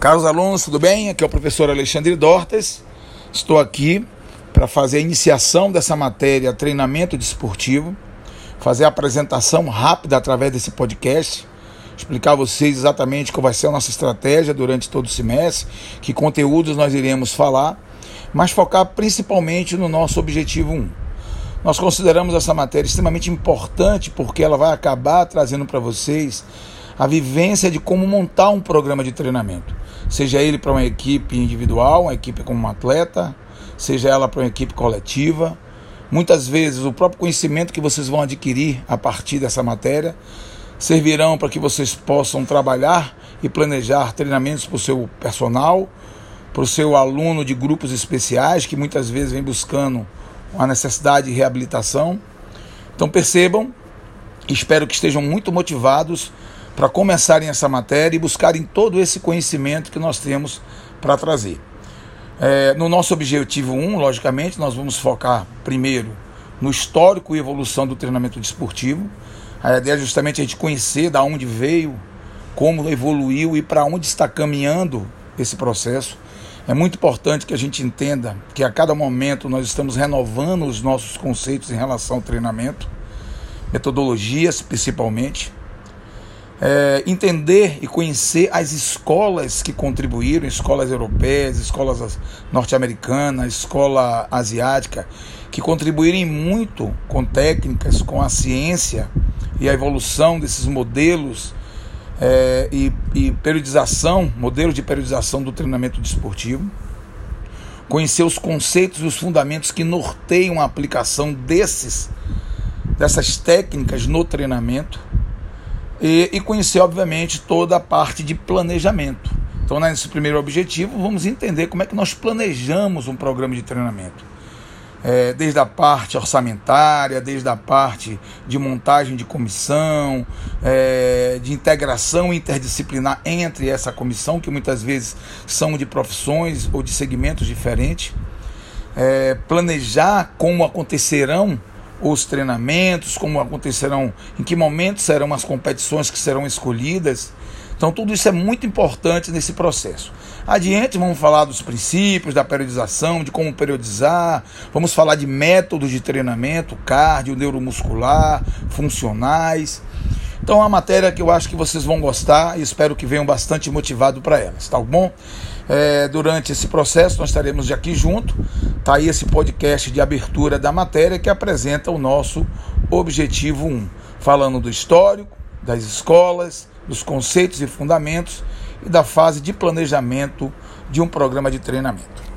Caros alunos, tudo bem? Aqui é o professor Alexandre Dortes. Estou aqui para fazer a iniciação dessa matéria treinamento desportivo, fazer a apresentação rápida através desse podcast, explicar a vocês exatamente qual vai ser a nossa estratégia durante todo o semestre, que conteúdos nós iremos falar, mas focar principalmente no nosso objetivo 1. Nós consideramos essa matéria extremamente importante porque ela vai acabar trazendo para vocês a vivência de como montar um programa de treinamento seja ele para uma equipe individual, uma equipe como um atleta, seja ela para uma equipe coletiva. Muitas vezes o próprio conhecimento que vocês vão adquirir a partir dessa matéria servirão para que vocês possam trabalhar e planejar treinamentos para o seu personal, para o seu aluno de grupos especiais que muitas vezes vem buscando uma necessidade de reabilitação. Então percebam, espero que estejam muito motivados para começarem essa matéria e buscarem todo esse conhecimento que nós temos para trazer. É, no nosso objetivo 1, logicamente, nós vamos focar primeiro no histórico e evolução do treinamento desportivo. A ideia é justamente a gente conhecer da onde veio, como evoluiu e para onde está caminhando esse processo. É muito importante que a gente entenda que a cada momento nós estamos renovando os nossos conceitos em relação ao treinamento, metodologias principalmente é, entender e conhecer as escolas que contribuíram, escolas europeias, escolas norte-americanas, escola asiática, que contribuíram muito com técnicas, com a ciência e a evolução desses modelos é, e, e periodização, modelos de periodização do treinamento desportivo. Conhecer os conceitos e os fundamentos que norteiam a aplicação desses, dessas técnicas no treinamento e, e conhecer, obviamente, toda a parte de planejamento. Então, nesse primeiro objetivo, vamos entender como é que nós planejamos um programa de treinamento. É, desde a parte orçamentária, desde a parte de montagem de comissão, é, de integração interdisciplinar entre essa comissão, que muitas vezes são de profissões ou de segmentos diferentes, é, planejar como acontecerão os treinamentos, como acontecerão, em que momentos serão as competições que serão escolhidas. Então, tudo isso é muito importante nesse processo. Adiante, vamos falar dos princípios, da periodização, de como periodizar, vamos falar de métodos de treinamento, cardio, neuromuscular, funcionais. Então, é uma matéria que eu acho que vocês vão gostar e espero que venham bastante motivados para elas, tá bom? É, durante esse processo, nós estaremos aqui junto. Tá aí esse podcast de abertura da matéria que apresenta o nosso objetivo 1, falando do histórico, das escolas, dos conceitos e fundamentos e da fase de planejamento de um programa de treinamento.